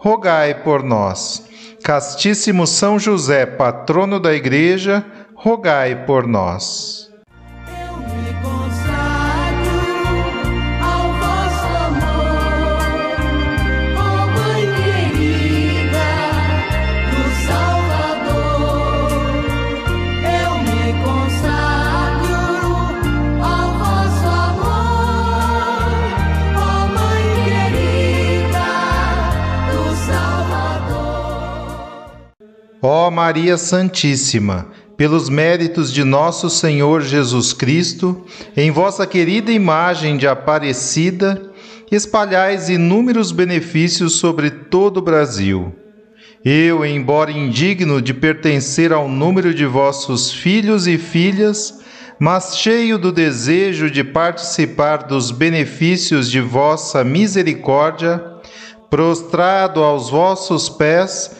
rogai por nós. Castíssimo São José, patrono da Igreja, rogai por nós. Ó Maria Santíssima, pelos méritos de nosso Senhor Jesus Cristo, em vossa querida imagem de Aparecida, espalhais inúmeros benefícios sobre todo o Brasil. Eu, embora indigno de pertencer ao número de vossos filhos e filhas, mas cheio do desejo de participar dos benefícios de vossa misericórdia, prostrado aos vossos pés,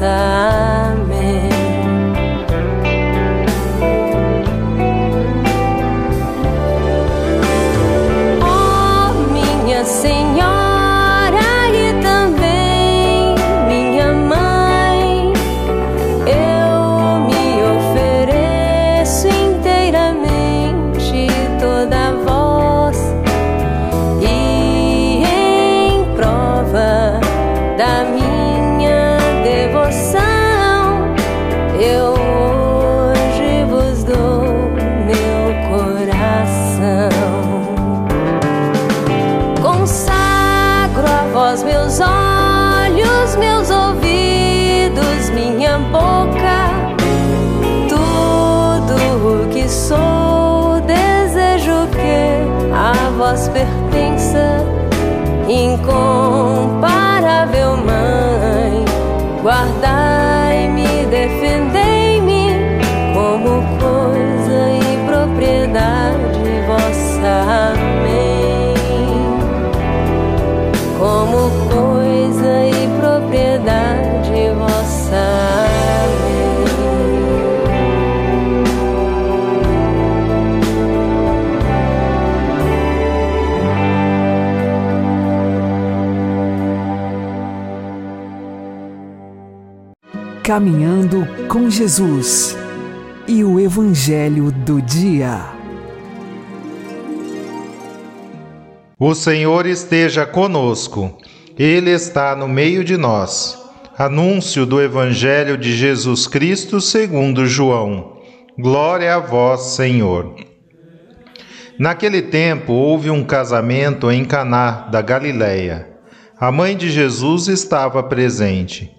Vossa. Caminhando com Jesus e o Evangelho do Dia. O Senhor esteja conosco, Ele está no meio de nós. Anúncio do Evangelho de Jesus Cristo segundo João. Glória a vós, Senhor. Naquele tempo houve um casamento em Caná da Galileia. A mãe de Jesus estava presente.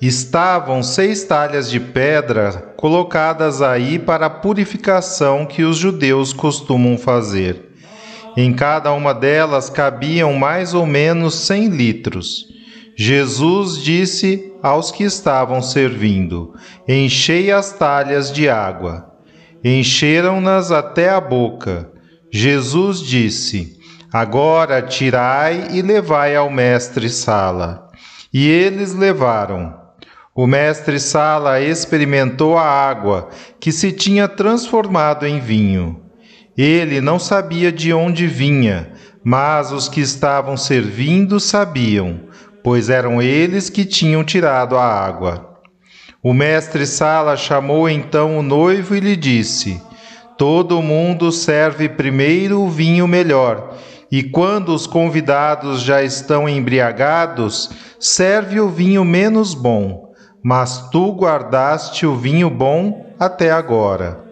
estavam seis talhas de pedra colocadas aí para a purificação que os judeus costumam fazer. Em cada uma delas cabiam mais ou menos cem litros. Jesus disse aos que estavam servindo: Enchei as talhas de água. Encheram-nas até a boca. Jesus disse: Agora tirai e levai ao mestre Sala. E eles levaram. O mestre Sala experimentou a água que se tinha transformado em vinho. Ele não sabia de onde vinha, mas os que estavam servindo sabiam, pois eram eles que tinham tirado a água. O mestre Sala chamou então o noivo e lhe disse: Todo mundo serve primeiro o vinho melhor, e quando os convidados já estão embriagados, serve o vinho menos bom mas tu guardaste o vinho bom até agora.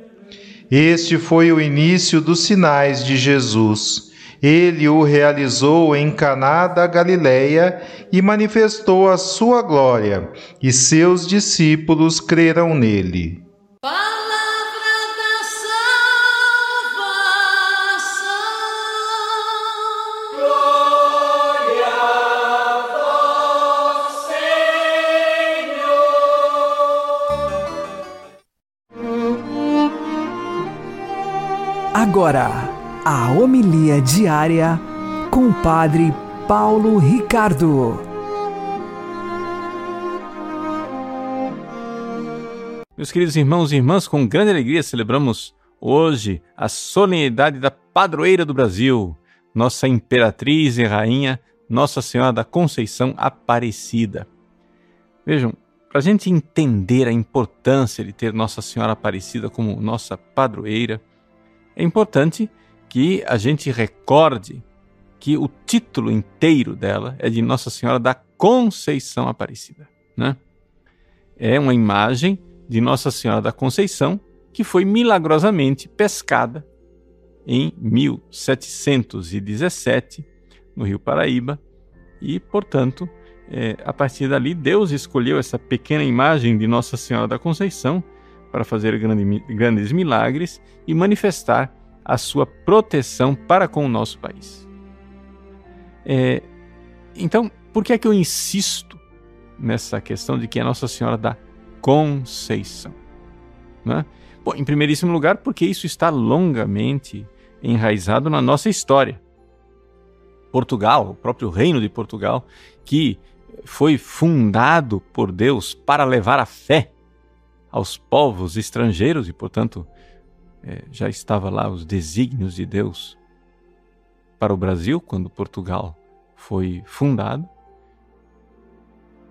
Este foi o início dos sinais de Jesus. Ele o realizou em Caná da Galileia e manifestou a sua glória, e seus discípulos creram nele. Agora a homilia diária com o Padre Paulo Ricardo. Meus queridos irmãos e irmãs, com grande alegria celebramos hoje a solenidade da padroeira do Brasil, nossa imperatriz e rainha, Nossa Senhora da Conceição Aparecida. Vejam, para a gente entender a importância de ter Nossa Senhora Aparecida como nossa padroeira, é importante que a gente recorde que o título inteiro dela é de Nossa Senhora da Conceição Aparecida. Né? É uma imagem de Nossa Senhora da Conceição que foi milagrosamente pescada em 1717 no Rio Paraíba e, portanto, é, a partir dali Deus escolheu essa pequena imagem de Nossa Senhora da Conceição para fazer grande, grandes milagres e manifestar a sua proteção para com o nosso país. É, então, por que é que eu insisto nessa questão de que é Nossa Senhora da Conceição? Né? Bom, em primeiríssimo lugar, porque isso está longamente enraizado na nossa história. Portugal, o próprio Reino de Portugal, que foi fundado por Deus para levar a fé aos povos estrangeiros e, portanto, é, já estava lá os desígnios de Deus para o Brasil quando Portugal foi fundado,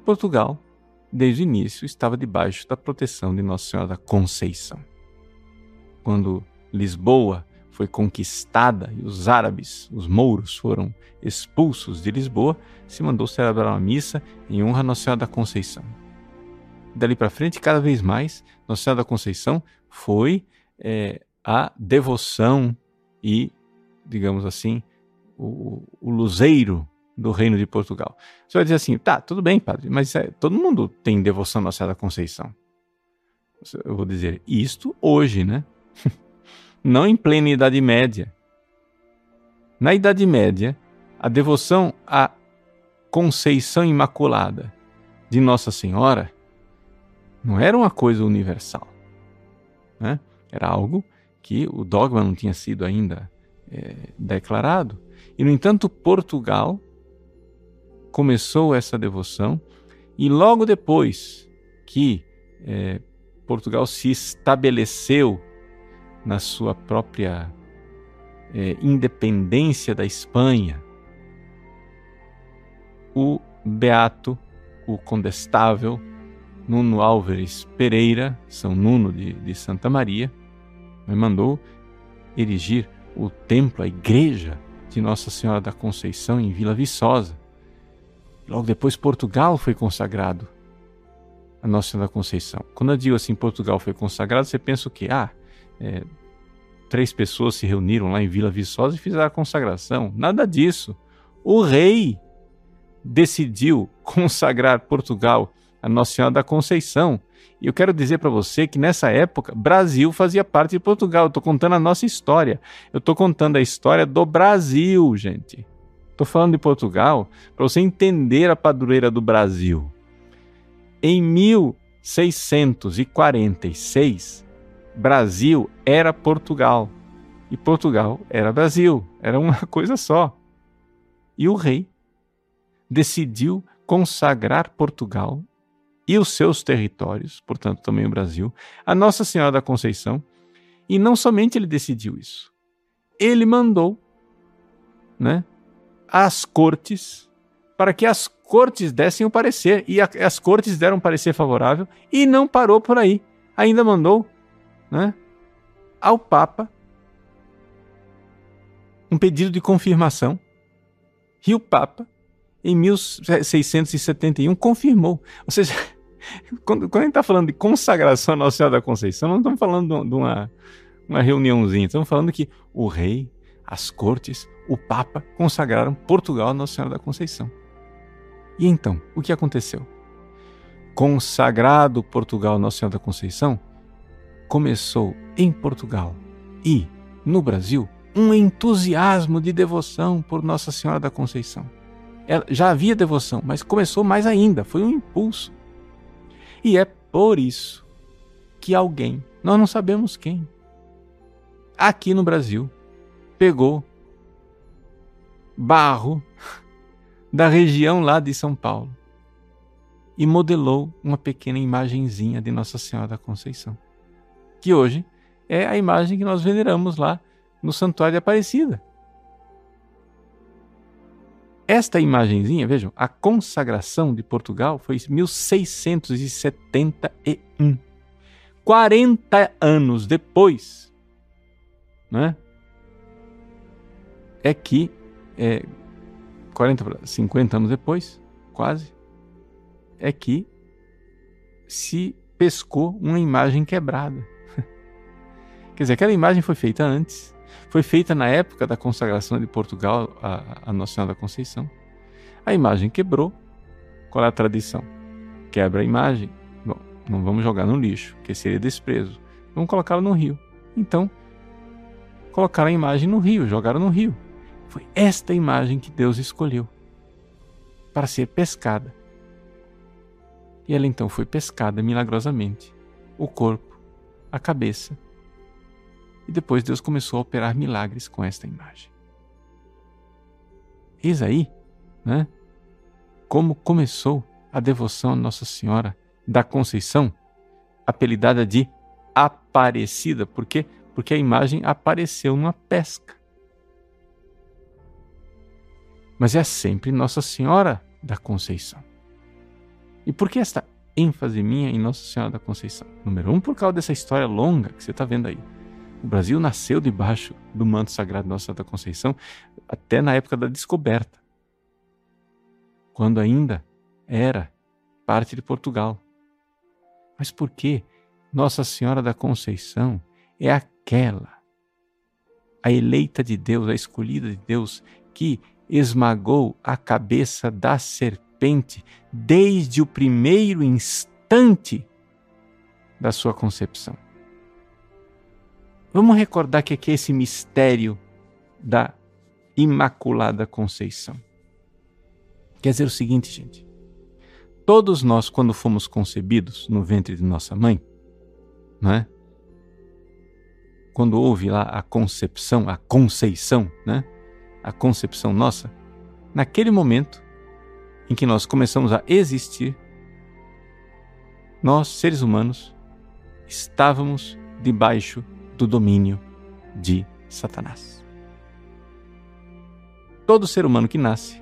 Portugal, desde o início, estava debaixo da proteção de Nossa Senhora da Conceição. Quando Lisboa foi conquistada e os árabes, os mouros, foram expulsos de Lisboa, se mandou celebrar uma missa em honra a Nossa Senhora da Conceição. Dali para frente, cada vez mais, Nossa Senhora da Conceição foi é, a devoção e, digamos assim, o, o luzeiro do Reino de Portugal. Você vai dizer assim, tá, tudo bem, padre, mas é, todo mundo tem devoção à Nossa Senhora da Conceição. Eu vou dizer, isto hoje, né? Não em plena Idade Média. Na Idade Média, a devoção à Conceição Imaculada de Nossa Senhora não era uma coisa universal. Né? Era algo que o dogma não tinha sido ainda é, declarado. E, no entanto, Portugal começou essa devoção e logo depois que é, Portugal se estabeleceu na sua própria é, independência da Espanha, o beato, o condestável Nuno Álvares Pereira, São Nuno de, de Santa Maria, mandou erigir o templo, a igreja de Nossa Senhora da Conceição em Vila Viçosa. Logo depois, Portugal foi consagrado a Nossa Senhora da Conceição. Quando eu digo assim, Portugal foi consagrado, você pensa o quê? Ah, é, três pessoas se reuniram lá em Vila Viçosa e fizeram a consagração. Nada disso. O rei decidiu consagrar Portugal a Nossa Senhora da Conceição. E eu quero dizer para você que nessa época, Brasil fazia parte de Portugal. Eu estou contando a nossa história. Eu estou contando a história do Brasil, gente. Estou falando de Portugal para você entender a padroeira do Brasil. Em 1646, Brasil era Portugal e Portugal era Brasil. Era uma coisa só. E o rei decidiu consagrar Portugal e os seus territórios, portanto também o Brasil, a Nossa Senhora da Conceição. E não somente ele decidiu isso, ele mandou, né, as cortes para que as cortes dessem o parecer e a, as cortes deram um parecer favorável e não parou por aí, ainda mandou, né, ao Papa um pedido de confirmação e o Papa em 1671 confirmou. Ou seja, quando, quando a gente está falando de consagração à Nossa Senhora da Conceição, não estamos falando de uma, uma reuniãozinha, estamos falando que o rei, as cortes, o Papa consagraram Portugal à Nossa Senhora da Conceição. E então, o que aconteceu? Consagrado Portugal à Nossa Senhora da Conceição, começou em Portugal e no Brasil um entusiasmo de devoção por Nossa Senhora da Conceição. Já havia devoção, mas começou mais ainda, foi um impulso. E é por isso que alguém, nós não sabemos quem, aqui no Brasil, pegou barro da região lá de São Paulo e modelou uma pequena imagenzinha de Nossa Senhora da Conceição, que hoje é a imagem que nós veneramos lá no Santuário de Aparecida. Esta imagenzinha, vejam, a consagração de Portugal foi em 1671. 40 anos depois, né? É que, é, 40, 50 anos depois, quase, é que se pescou uma imagem quebrada. Quer dizer, aquela imagem foi feita antes foi feita na época da consagração de Portugal a, a Nossa Senhora da Conceição. A imagem quebrou. Qual é a tradição? Quebra a imagem. Bom, não vamos jogar no lixo, que seria desprezo. Vamos colocá-la no rio. Então, colocaram a imagem no rio, jogaram no rio. Foi esta imagem que Deus escolheu para ser pescada. E ela então foi pescada milagrosamente. O corpo, a cabeça e depois Deus começou a operar milagres com esta imagem. Eis aí, né? Como começou a devoção a Nossa Senhora da Conceição, apelidada de Aparecida, por quê? Porque a imagem apareceu numa pesca. mas é sempre Nossa Senhora da Conceição. E por que esta ênfase minha em Nossa Senhora da Conceição? Número um, por causa dessa história longa que você está vendo aí. O Brasil nasceu debaixo do manto sagrado de Nossa da Conceição até na época da descoberta, quando ainda era parte de Portugal. Mas por que Nossa Senhora da Conceição é aquela, a eleita de Deus, a escolhida de Deus, que esmagou a cabeça da serpente desde o primeiro instante da sua concepção? Vamos recordar que aqui é esse mistério da Imaculada Conceição. Quer dizer o seguinte, gente. Todos nós, quando fomos concebidos no ventre de nossa mãe, né? quando houve lá a concepção, a conceição, né? a concepção nossa, naquele momento em que nós começamos a existir, nós, seres humanos, estávamos debaixo do domínio de Satanás. Todo ser humano que nasce,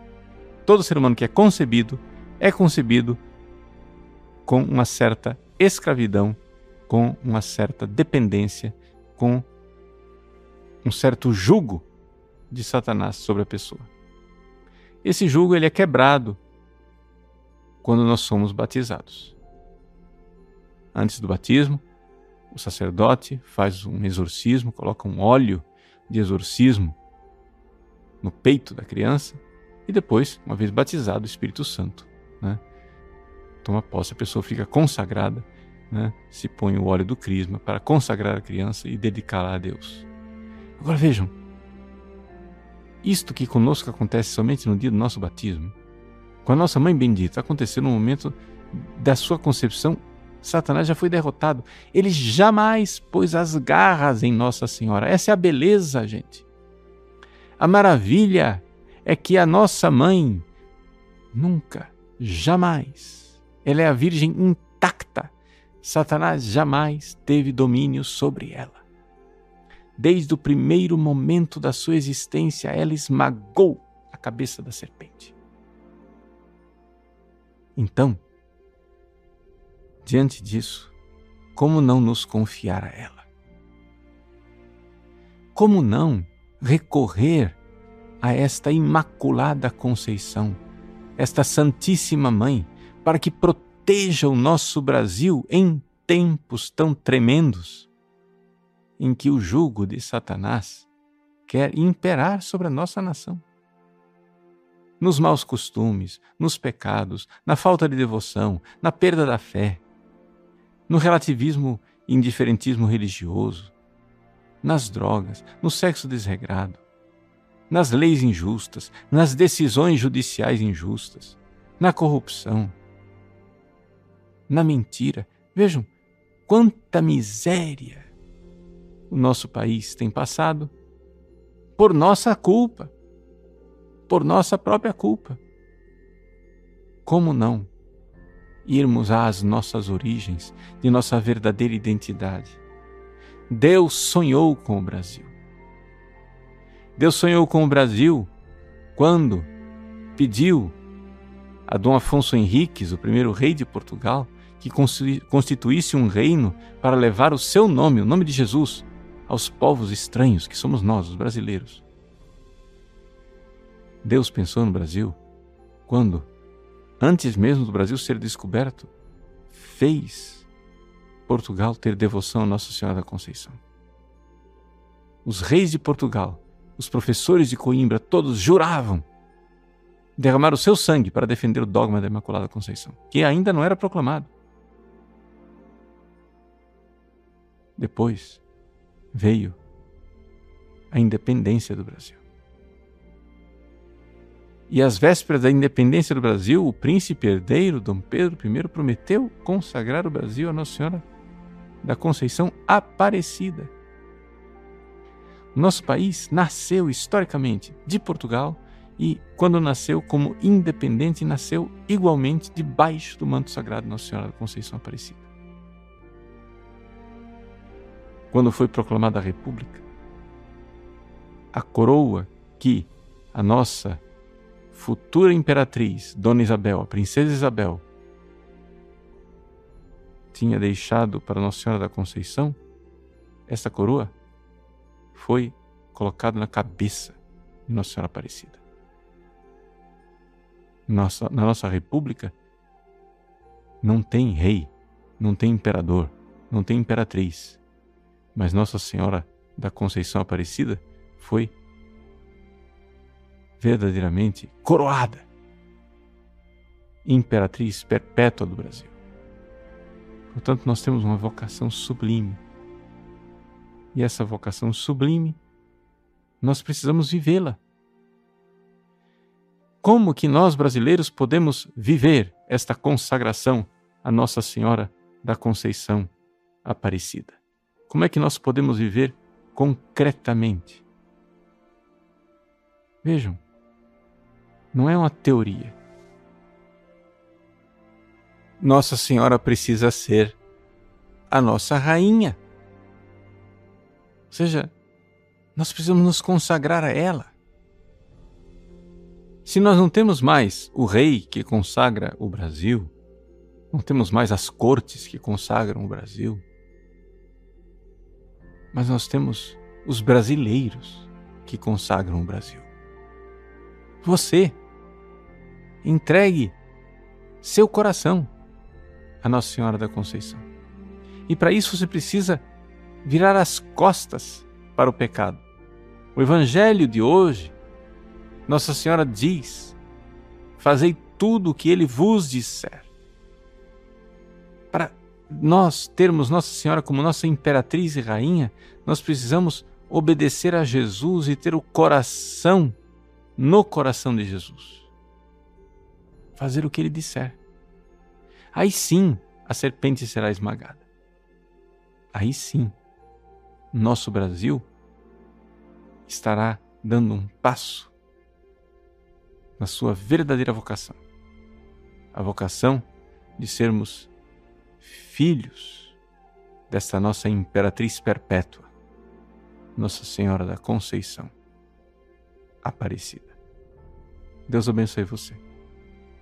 todo ser humano que é concebido, é concebido com uma certa escravidão, com uma certa dependência, com um certo jugo de Satanás sobre a pessoa. Esse jugo ele é quebrado quando nós somos batizados. Antes do batismo, o sacerdote faz um exorcismo, coloca um óleo de exorcismo no peito da criança e depois, uma vez batizado, o Espírito Santo né, toma posse, a pessoa fica consagrada, né, se põe o óleo do crisma para consagrar a criança e dedicá-la a Deus. Agora vejam, isto que conosco acontece somente no dia do nosso batismo, com a nossa mãe bendita, aconteceu no momento da sua concepção Satanás já foi derrotado. Ele jamais pôs as garras em Nossa Senhora. Essa é a beleza, gente. A maravilha é que a nossa mãe nunca, jamais, ela é a Virgem intacta. Satanás jamais teve domínio sobre ela. Desde o primeiro momento da sua existência, ela esmagou a cabeça da serpente. Então, Diante disso, como não nos confiar a ela? Como não recorrer a esta Imaculada Conceição, esta Santíssima Mãe, para que proteja o nosso Brasil em tempos tão tremendos em que o jugo de Satanás quer imperar sobre a nossa nação? Nos maus costumes, nos pecados, na falta de devoção, na perda da fé, no relativismo e indiferentismo religioso, nas drogas, no sexo desregrado, nas leis injustas, nas decisões judiciais injustas, na corrupção, na mentira. Vejam quanta miséria o nosso país tem passado por nossa culpa, por nossa própria culpa. Como não irmos às nossas origens, de nossa verdadeira identidade. Deus sonhou com o Brasil. Deus sonhou com o Brasil quando pediu a Dom Afonso Henriques, o primeiro rei de Portugal, que constituísse um reino para levar o seu nome, o nome de Jesus, aos povos estranhos que somos nós, os brasileiros. Deus pensou no Brasil quando antes mesmo do Brasil ser descoberto, fez Portugal ter devoção a Nossa Senhora da Conceição. Os reis de Portugal, os professores de Coimbra, todos juravam derramar o seu sangue para defender o dogma da Imaculada Conceição, que ainda não era proclamado. Depois veio a independência do Brasil. E às vésperas da independência do Brasil, o príncipe herdeiro Dom Pedro I prometeu consagrar o Brasil a Nossa Senhora da Conceição Aparecida. Nosso país nasceu historicamente de Portugal e, quando nasceu como independente, nasceu igualmente debaixo do manto sagrado Nossa Senhora da Conceição Aparecida. Quando foi proclamada a República, a coroa que a nossa futura imperatriz, Dona Isabel, a princesa Isabel, tinha deixado para Nossa Senhora da Conceição, essa coroa foi colocada na cabeça de Nossa Senhora Aparecida. Nossa, na nossa república, não tem rei, não tem imperador, não tem imperatriz, mas Nossa Senhora da Conceição Aparecida foi verdadeiramente coroada, imperatriz perpétua do Brasil. Portanto, nós temos uma vocação sublime. E essa vocação sublime, nós precisamos vivê-la. Como que nós brasileiros podemos viver esta consagração a Nossa Senhora da Conceição Aparecida? Como é que nós podemos viver concretamente? Vejam, não é uma teoria. Nossa Senhora precisa ser a nossa rainha. Ou seja, nós precisamos nos consagrar a ela. Se nós não temos mais o rei que consagra o Brasil, não temos mais as cortes que consagram o Brasil, mas nós temos os brasileiros que consagram o Brasil. Você entregue seu coração a Nossa Senhora da Conceição. E para isso você precisa virar as costas para o pecado. O Evangelho de hoje, Nossa Senhora diz: Fazei tudo o que Ele vos disser. Para nós termos Nossa Senhora como nossa imperatriz e rainha, nós precisamos obedecer a Jesus e ter o coração no coração de Jesus. Fazer o que Ele disser aí sim a serpente será esmagada. Aí sim, nosso Brasil estará dando um passo na sua verdadeira vocação a vocação de sermos filhos desta nossa imperatriz perpétua, Nossa Senhora da Conceição Aparecida. Deus abençoe você.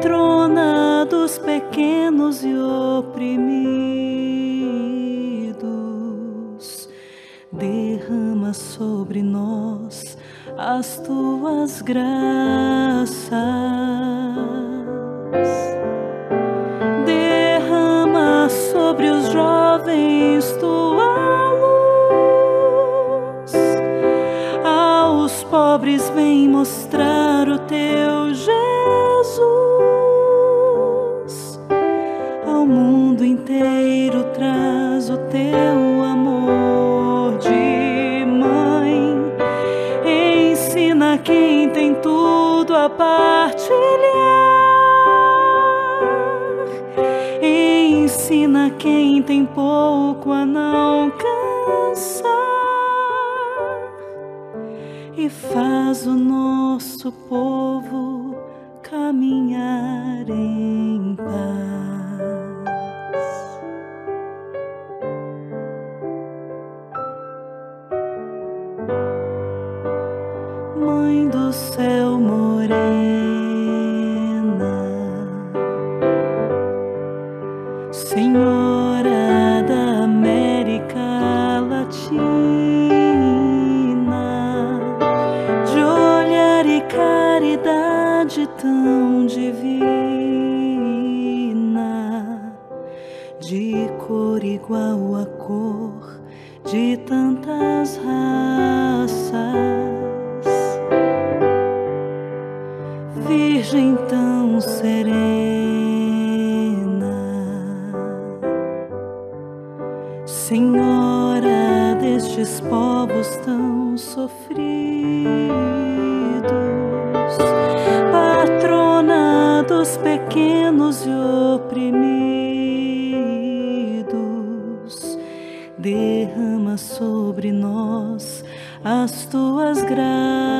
Patrona dos pequenos e oprimidos, derrama sobre nós as tuas graças. Derrama sobre os jovens tua pobres vem mostrar o teu Jesus inteiro traz o teu amor de mãe. Ensina quem tem tudo a partilhar. Ensina quem tem pouco a não cansar. E faz o nosso povo caminhar em caridade tão divina, de cor igual à cor de tantas raças, Virgem tão serena. Senhora destes povos tão sofridos, sobre nós as tuas graças.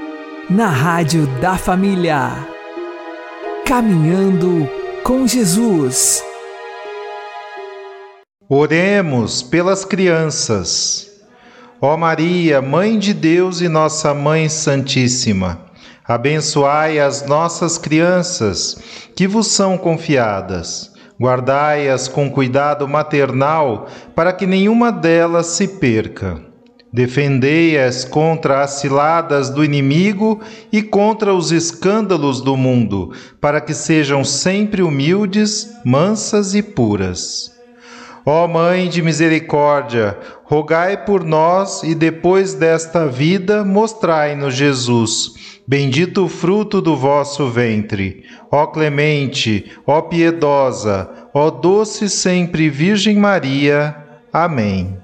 na Rádio da Família. Caminhando com Jesus. Oremos pelas crianças. Ó Maria, Mãe de Deus e Nossa Mãe Santíssima, abençoai as nossas crianças que vos são confiadas. Guardai-as com cuidado maternal para que nenhuma delas se perca Defendei-as contra as ciladas do inimigo e contra os escândalos do mundo, para que sejam sempre humildes, mansas e puras. Ó Mãe de misericórdia, rogai por nós e depois desta vida mostrai-nos Jesus. Bendito o fruto do vosso ventre. Ó clemente, ó piedosa, ó doce sempre Virgem Maria. Amém.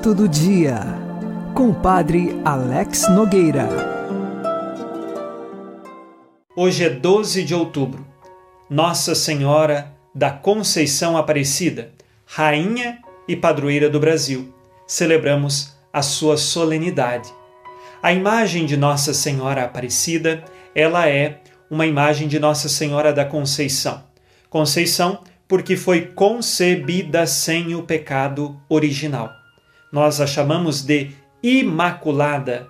Santo do Dia, com o Padre Alex Nogueira. Hoje é 12 de outubro, Nossa Senhora da Conceição Aparecida, Rainha e Padroeira do Brasil. Celebramos a sua solenidade. A imagem de Nossa Senhora Aparecida, ela é uma imagem de Nossa Senhora da Conceição. Conceição porque foi concebida sem o pecado original. Nós a chamamos de imaculada,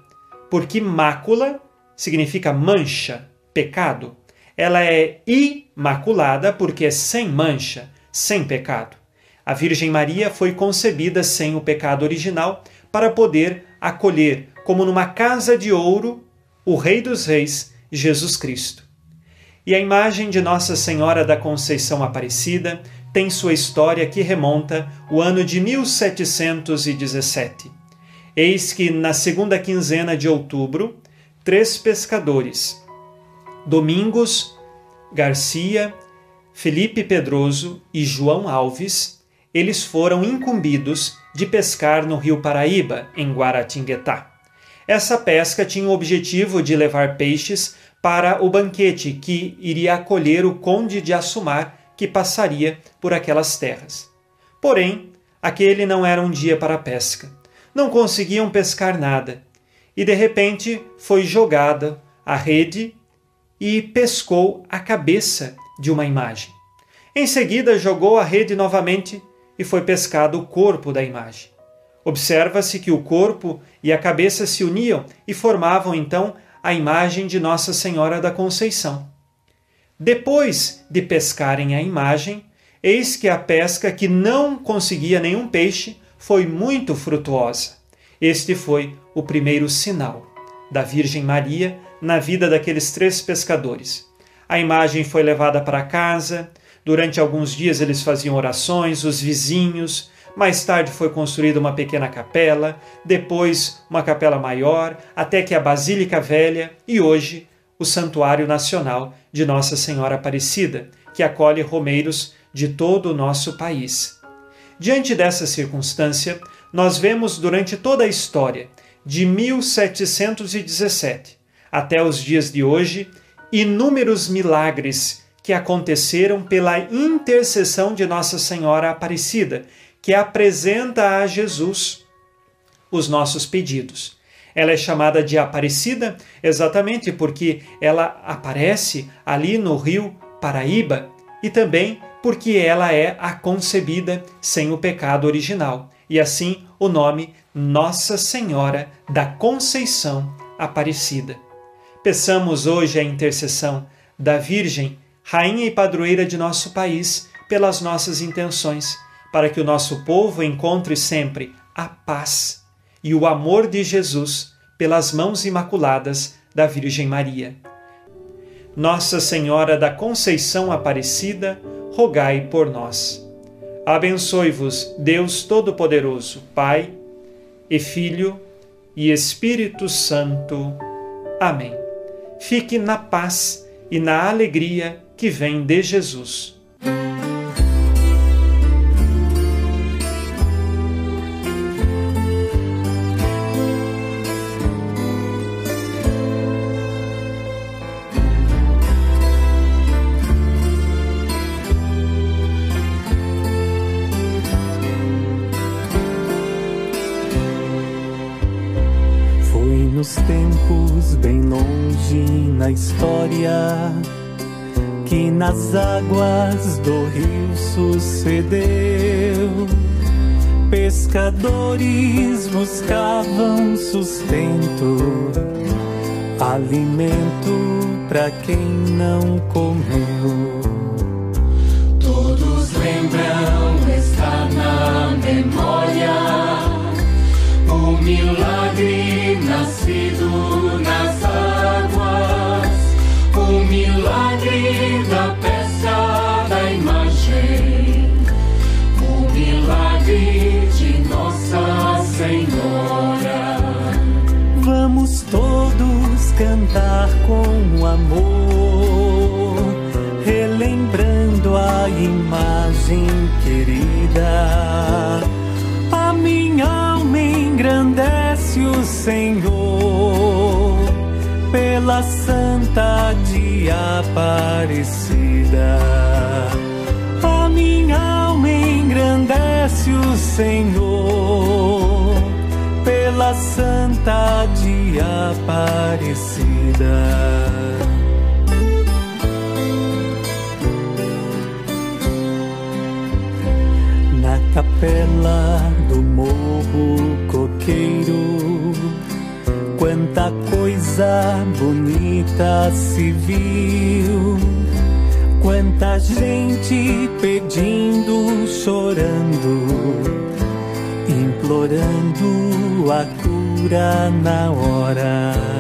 porque mácula significa mancha, pecado. Ela é imaculada porque é sem mancha, sem pecado. A Virgem Maria foi concebida sem o pecado original para poder acolher, como numa casa de ouro, o Rei dos Reis, Jesus Cristo. E a imagem de Nossa Senhora da Conceição Aparecida tem sua história que remonta o ano de 1717. Eis que, na segunda quinzena de outubro, três pescadores, Domingos Garcia, Felipe Pedroso e João Alves, eles foram incumbidos de pescar no rio Paraíba, em Guaratinguetá. Essa pesca tinha o objetivo de levar peixes para o banquete que iria acolher o conde de Assumar, que passaria por aquelas terras. Porém, aquele não era um dia para a pesca. Não conseguiam pescar nada. E de repente foi jogada a rede e pescou a cabeça de uma imagem. Em seguida, jogou a rede novamente e foi pescado o corpo da imagem. Observa-se que o corpo e a cabeça se uniam e formavam então a imagem de Nossa Senhora da Conceição. Depois de pescarem a imagem, eis que a pesca que não conseguia nenhum peixe foi muito frutuosa. Este foi o primeiro sinal da Virgem Maria na vida daqueles três pescadores. A imagem foi levada para casa, durante alguns dias eles faziam orações, os vizinhos, mais tarde foi construída uma pequena capela, depois uma capela maior, até que a Basílica Velha e hoje o Santuário Nacional de Nossa Senhora Aparecida, que acolhe romeiros de todo o nosso país. Diante dessa circunstância, nós vemos durante toda a história, de 1717 até os dias de hoje, inúmeros milagres que aconteceram pela intercessão de Nossa Senhora Aparecida, que apresenta a Jesus os nossos pedidos. Ela é chamada de Aparecida exatamente porque ela aparece ali no rio Paraíba e também porque ela é a concebida sem o pecado original. E assim o nome Nossa Senhora da Conceição Aparecida. Peçamos hoje a intercessão da Virgem, Rainha e Padroeira de nosso país, pelas nossas intenções para que o nosso povo encontre sempre a paz e o amor de Jesus pelas mãos imaculadas da Virgem Maria. Nossa Senhora da Conceição Aparecida, rogai por nós. Abençoe-vos, Deus Todo-Poderoso, Pai e Filho e Espírito Santo. Amém. Fique na paz e na alegria que vem de Jesus. Nas águas do rio sucedeu. Pescadores buscavam sustento, alimento para quem não comeu. Querida. A minha engrandece o Senhor pela Santa de Aparecida. A minha alma engrandece o Senhor pela Santa de Aparecida. Capela do morro coqueiro. Quanta coisa bonita se viu, quanta gente pedindo, chorando, implorando a cura na hora.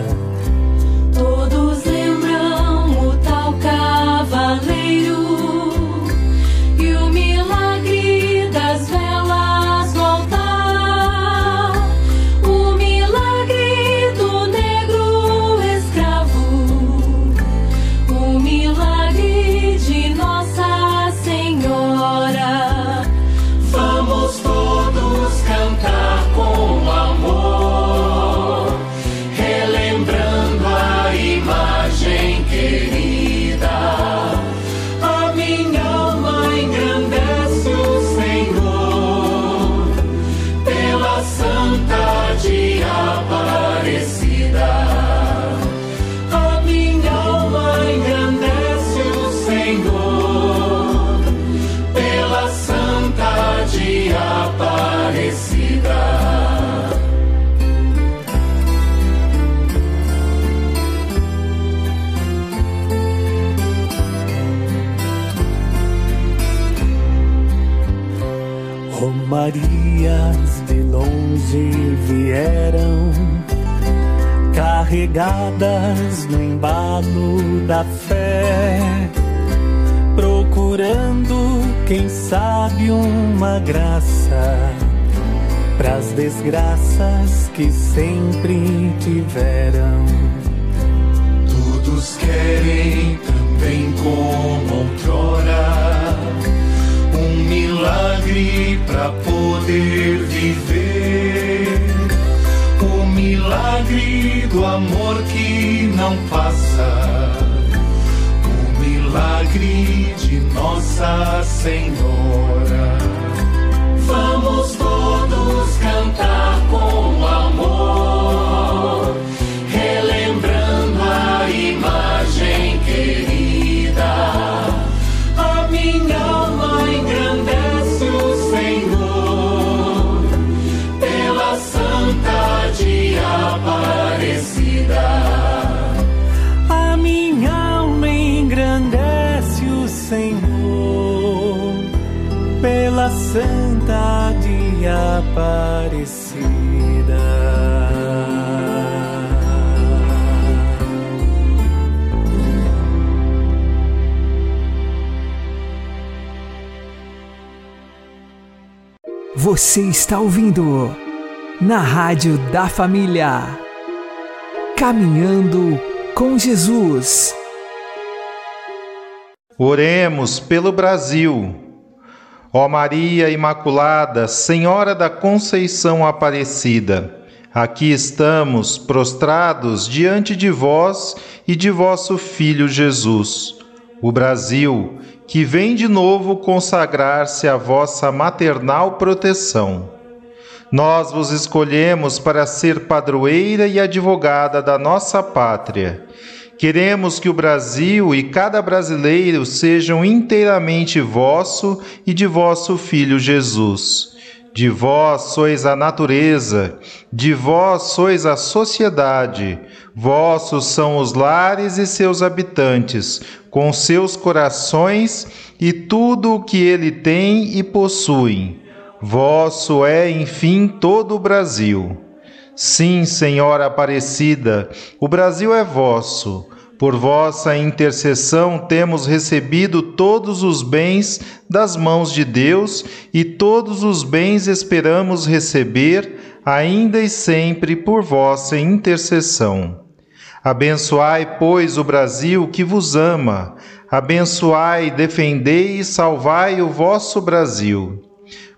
Marias de longe vieram, carregadas no embalo da fé, procurando, quem sabe, uma graça pras desgraças que sempre tiveram. Todos querem também como outrora milagre para poder viver. O milagre do amor que não passa. O milagre de Nossa Senhora. Vamos todos cantar Você está ouvindo na Rádio da Família. Caminhando com Jesus. Oremos pelo Brasil. Ó Maria Imaculada, Senhora da Conceição Aparecida, aqui estamos prostrados diante de vós e de vosso Filho Jesus. O Brasil, que vem de novo consagrar-se à vossa maternal proteção. Nós vos escolhemos para ser padroeira e advogada da nossa pátria. Queremos que o Brasil e cada brasileiro sejam inteiramente vosso e de vosso Filho Jesus. De vós sois a natureza, de vós sois a sociedade, vossos são os lares e seus habitantes, com seus corações e tudo o que ele tem e possui. Vosso é, enfim, todo o Brasil. Sim, Senhora Aparecida, o Brasil é vosso. Por vossa intercessão temos recebido todos os bens das mãos de Deus e todos os bens esperamos receber, ainda e sempre por vossa intercessão. Abençoai, pois, o Brasil que vos ama. Abençoai, defendei e salvai o vosso Brasil.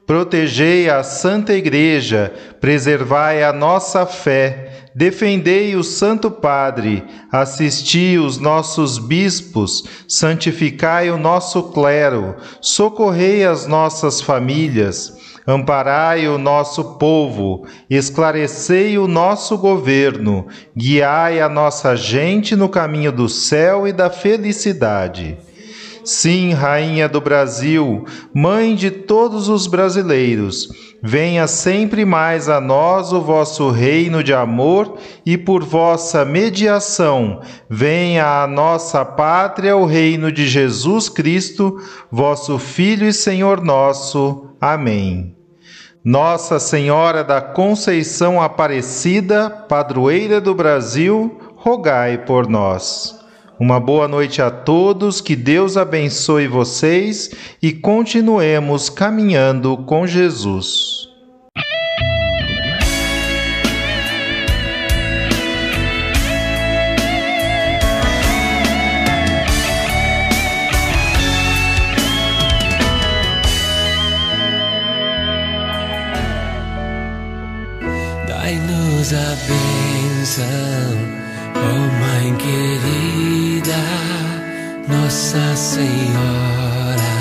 Protegei a Santa Igreja, preservai a nossa fé, defendei o Santo Padre, assisti os nossos bispos, santificai o nosso clero, socorrei as nossas famílias, amparai o nosso povo, esclarecei o nosso governo, guiai a nossa gente no caminho do céu e da felicidade. Sim, Rainha do Brasil, Mãe de todos os brasileiros, venha sempre mais a nós o vosso reino de amor e por vossa mediação venha à nossa pátria o reino de Jesus Cristo, vosso Filho e Senhor nosso. Amém. Nossa Senhora da Conceição Aparecida, padroeira do Brasil, rogai por nós. Uma boa noite a todos, que Deus abençoe vocês e continuemos caminhando com Jesus. Dai-nos a bênção, oh Mãe querida, Nossa Senhora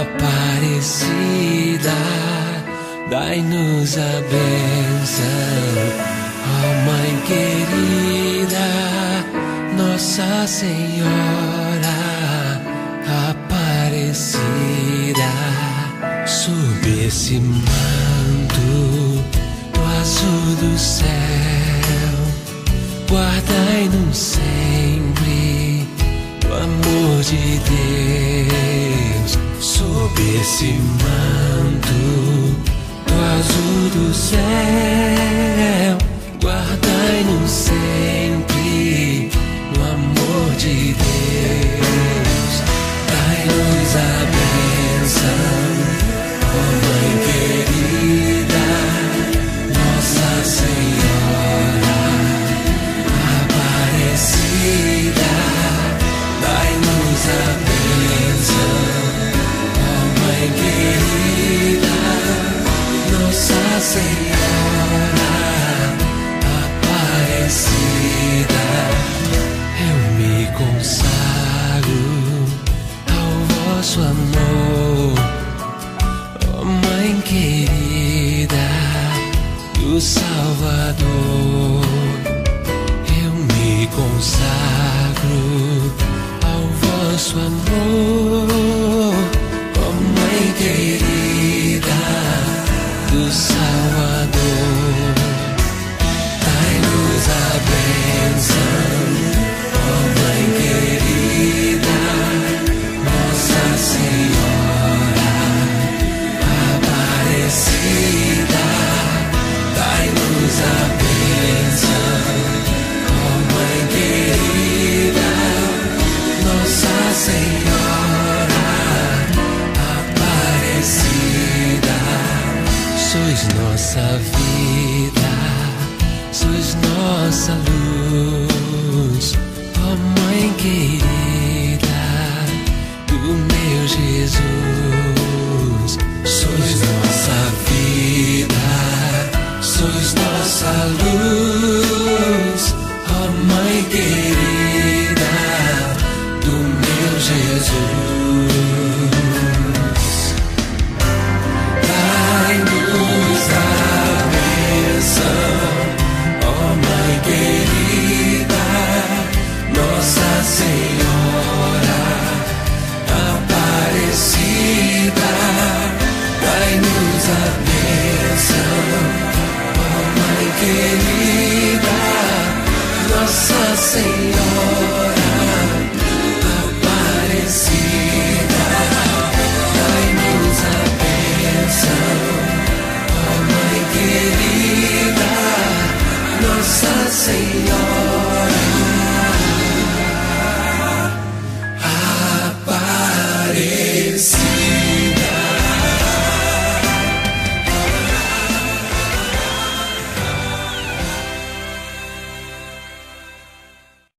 Aparecida. Dai-nos a bênção, oh Mãe querida, Nossa Senhora Aparecida. Sob esse manto do azul do céu, guardai-nos amor de Deus. Sob esse manto do azul do céu, Sois nossa vida, sois nossa luz, ó Mãe querida do meu Jesus. Sois nossa vida, sois nossa luz, ó